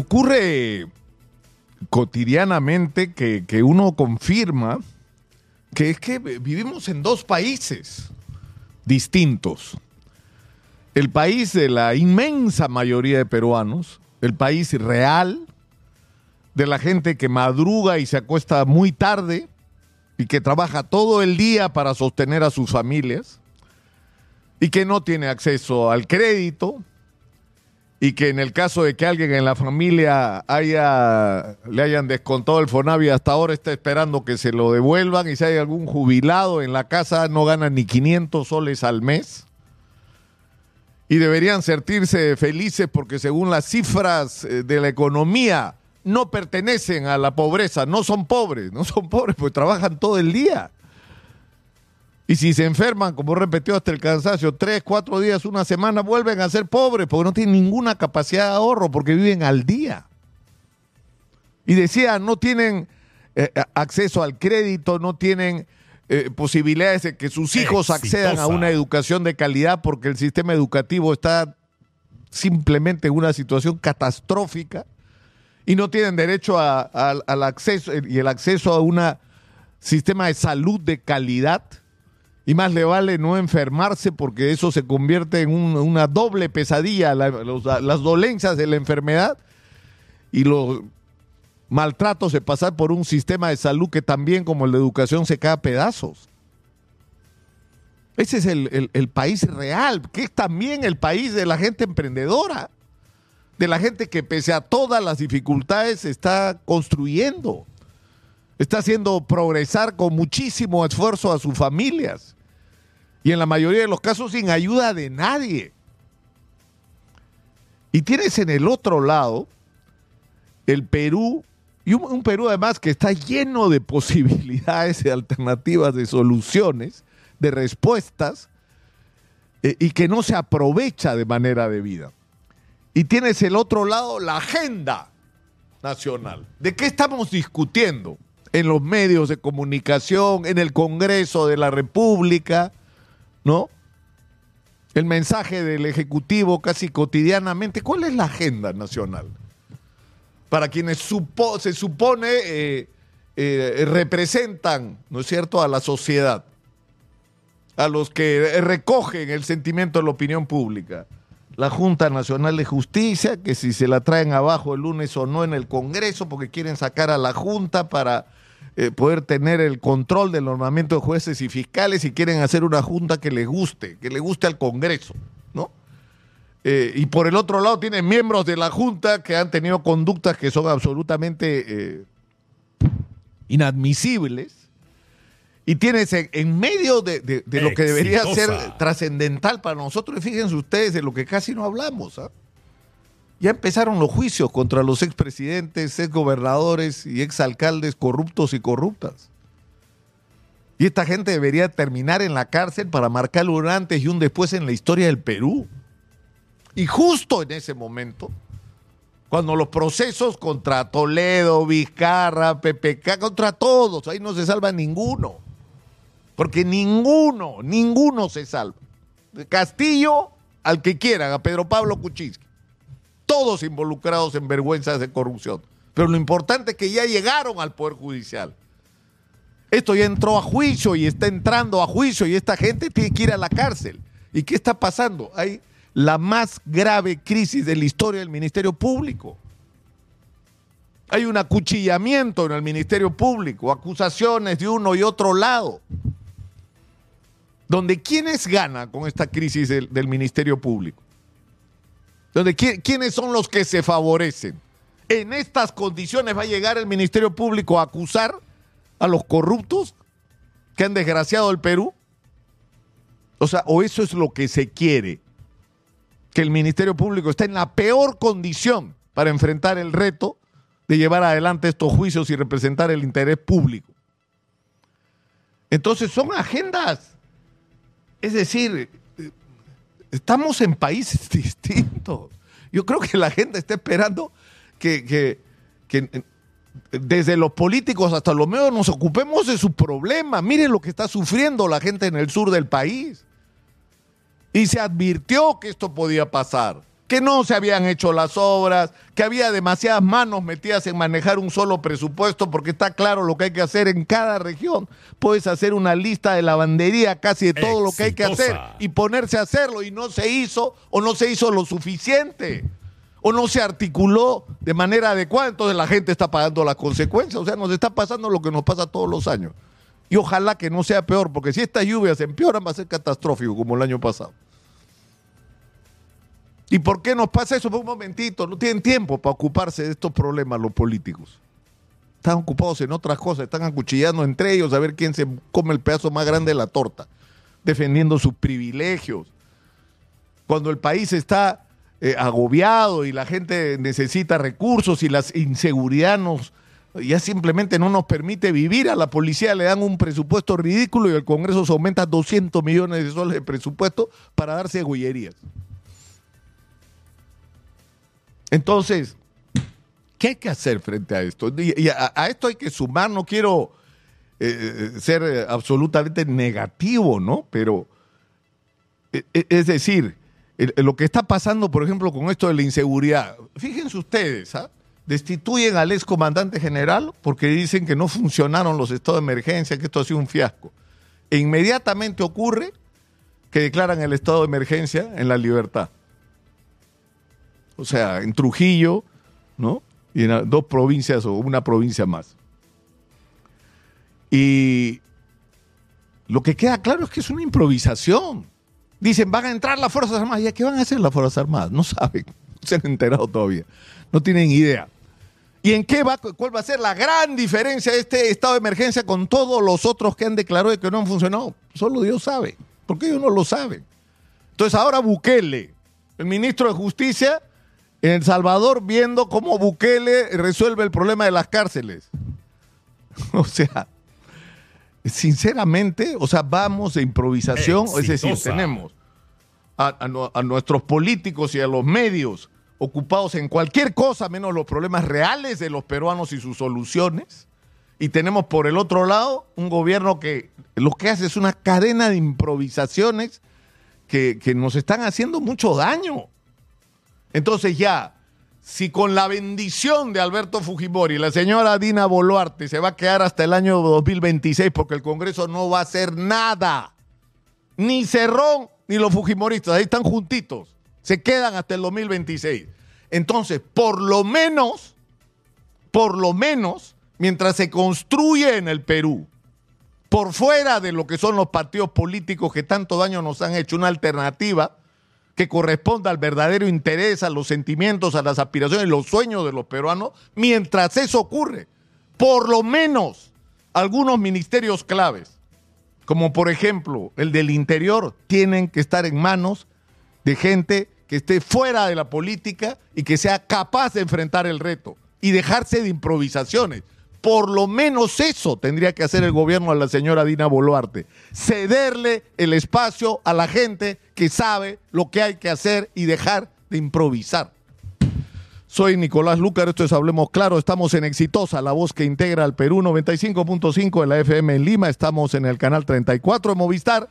Ocurre cotidianamente que, que uno confirma que es que vivimos en dos países distintos. El país de la inmensa mayoría de peruanos, el país real, de la gente que madruga y se acuesta muy tarde y que trabaja todo el día para sostener a sus familias y que no tiene acceso al crédito y que en el caso de que alguien en la familia haya, le hayan descontado el Fonavi hasta ahora está esperando que se lo devuelvan y si hay algún jubilado en la casa no gana ni 500 soles al mes y deberían sentirse felices porque según las cifras eh, de la economía no pertenecen a la pobreza, no son pobres, no son pobres porque trabajan todo el día. Y si se enferman, como repetió hasta el cansancio, tres, cuatro días, una semana, vuelven a ser pobres porque no tienen ninguna capacidad de ahorro, porque viven al día. Y decía, no tienen eh, acceso al crédito, no tienen eh, posibilidades de que sus hijos accedan a una educación de calidad porque el sistema educativo está simplemente en una situación catastrófica y no tienen derecho al acceso y el acceso a un sistema de salud de calidad y más le vale no enfermarse porque eso se convierte en una doble pesadilla, las dolencias de la enfermedad y los maltratos de pasar por un sistema de salud que también como el de educación se cae a pedazos. Ese es el, el país real, que es también el país de la gente emprendedora, de la gente que pese a todas las dificultades está construyendo, está haciendo progresar con muchísimo esfuerzo a sus familias y en la mayoría de los casos sin ayuda de nadie. Y tienes en el otro lado el Perú, y un, Perú además que está lleno de posibilidades, de alternativas, de soluciones, de respuestas, eh, y que no se aprovecha de manera debida. Y tienes el otro lado la agenda nacional. ¿De qué estamos discutiendo? En los medios de comunicación, en el Congreso de la República, ¿no? El mensaje del Ejecutivo casi cotidianamente. ¿Cuál es la agenda nacional? Para quienes se supone eh, eh, representan, ¿no es cierto?, a la sociedad, a los que recogen el sentimiento de la opinión pública. La Junta Nacional de Justicia, que si se la traen abajo el lunes o no en el Congreso, porque quieren sacar a la Junta para eh, poder tener el control del normamiento de jueces y fiscales y quieren hacer una junta que les guste, que le guste al Congreso, ¿no? Eh, y por el otro lado tienen miembros de la junta que han tenido conductas que son absolutamente eh, inadmisibles. Y tienes en, medio de, lo que debería ser trascendental para nosotros, fíjense ustedes de lo que casi no hablamos, ¿ah? Ya empezaron los juicios contra los expresidentes, exgobernadores y exalcaldes corruptos y corruptas. Y esta gente debería terminar en la cárcel para marcar un antes y un después en la historia del Perú. Y justo en ese momento, cuando los procesos contra Toledo, Vizcarra, PPK, contra todos, ahí no se salva ninguno. Porque ninguno, ninguno se salva. Castillo al que quieran, a Pedro Pablo Kuczynski todos involucrados en vergüenzas de corrupción. Pero lo importante es que ya llegaron al Poder Judicial. Esto ya entró a juicio y está entrando a juicio y esta gente tiene que ir a la cárcel. ¿Y qué está pasando? Hay la más grave crisis de la historia del Ministerio Público. Hay un acuchillamiento en el Ministerio Público, acusaciones de uno y otro lado. Donde ¿quiénes ganan con esta crisis del, del Ministerio Público? Donde ¿quiénes son los que se favorecen? En estas condiciones va a llegar el Ministerio Público a acusar a los corruptos que han desgraciado el Perú. O sea, o eso es lo que se quiere, que el Ministerio Público está en la peor condición para enfrentar el reto de llevar adelante estos juicios y representar el interés público. Entonces son agendas, es decir, estamos en países distintos. Yo creo que la gente está esperando que, desde los políticos hasta los medios nos ocupemos de su problema. Miren lo que está sufriendo la gente en el sur del país. Y se advirtió que esto podía pasar. Que no se habían hecho las obras, que había demasiadas manos metidas en manejar un solo presupuesto, porque está claro lo que hay que hacer en cada región. Puedes hacer una lista de lavandería casi de todo lo que hay que hacer y ponerse a hacerlo y no se hizo o no se hizo lo suficiente o no se articuló de manera adecuada, entonces la gente está pagando las consecuencias. O sea, nos está pasando lo que nos pasa todos los años. Y ojalá que no sea peor, porque si estas lluvias empeoran va a ser catastrófico como el año pasado. ¿Y por qué nos pasa eso? Por un momentito, no tienen tiempo para ocuparse de estos problemas los políticos. Están ocupados en otras cosas, están acuchillando entre ellos a ver quién se come el pedazo más grande de la torta, defendiendo sus privilegios. Cuando el país está eh, agobiado y la gente necesita recursos y la inseguridad ya simplemente no nos permite vivir. A la policía le dan un presupuesto ridículo y el Congreso se aumenta 200 millones de soles de presupuesto para darse gollerías. Entonces, ¿qué hay que hacer frente a esto? Y a, esto hay que sumar, no quiero eh, eh, ser absolutamente negativo, ¿no? Pero, e, e, es decir, lo que está pasando, por ejemplo, con esto de la inseguridad, fíjense ustedes, ¿ah? destituyen al ex comandante general porque dicen que no funcionaron los estados de emergencia, que esto ha sido un fiasco. E inmediatamente ocurre que declaran el estado de emergencia en la libertad o sea, en Trujillo, ¿no? Y en dos provincias o una provincia más. Y lo que queda claro es que es una improvisación. Dicen, van a entrar las Fuerzas Armadas. ¿Y qué van a hacer las Fuerzas Armadas? No saben, no se han enterado todavía. No tienen idea. ¿Y en qué va, cuál va a ser la gran diferencia de este estado de emergencia con todos los otros que han declarado que no han funcionado? Solo Dios sabe, porque ellos no lo saben. Entonces ahora Bukele, el ministro de Justicia, en El Salvador viendo cómo Bukele resuelve el problema de las cárceles. O sea, sinceramente, o sea, vamos de improvisación, es decir, tenemos a, nuestros políticos y a los medios ocupados en cualquier cosa menos los problemas reales de los peruanos y sus soluciones. Y tenemos por el otro lado un gobierno que lo que hace es una cadena de improvisaciones que, que nos están haciendo mucho daño. Entonces ya, si con la bendición de Alberto Fujimori la señora Dina Boluarte se va a quedar hasta el año 2026 porque el Congreso no va a hacer nada, ni Cerrón ni los Fujimoristas, ahí están juntitos, se quedan hasta el 2026. Entonces, por lo menos, por lo menos, mientras se construye en el Perú, por fuera de lo que son los partidos políticos que tanto daño nos han hecho, una alternativa, que corresponda al verdadero interés, a los sentimientos, a las aspiraciones, los sueños de los peruanos, mientras eso ocurre. Por lo menos algunos ministerios claves, como por ejemplo el del interior, tienen que estar en manos de gente que esté fuera de la política y que sea capaz de enfrentar el reto y dejarse de improvisaciones. Por lo menos eso tendría que hacer el gobierno a la señora Dina Boluarte. Cederle el espacio a la gente que sabe lo que hay que hacer y dejar de improvisar. Soy Nicolás Lucar, esto es Hablemos Claro, estamos en Exitosa, la voz que integra al Perú 95.5 de la FM en Lima, estamos en el canal 34 de Movistar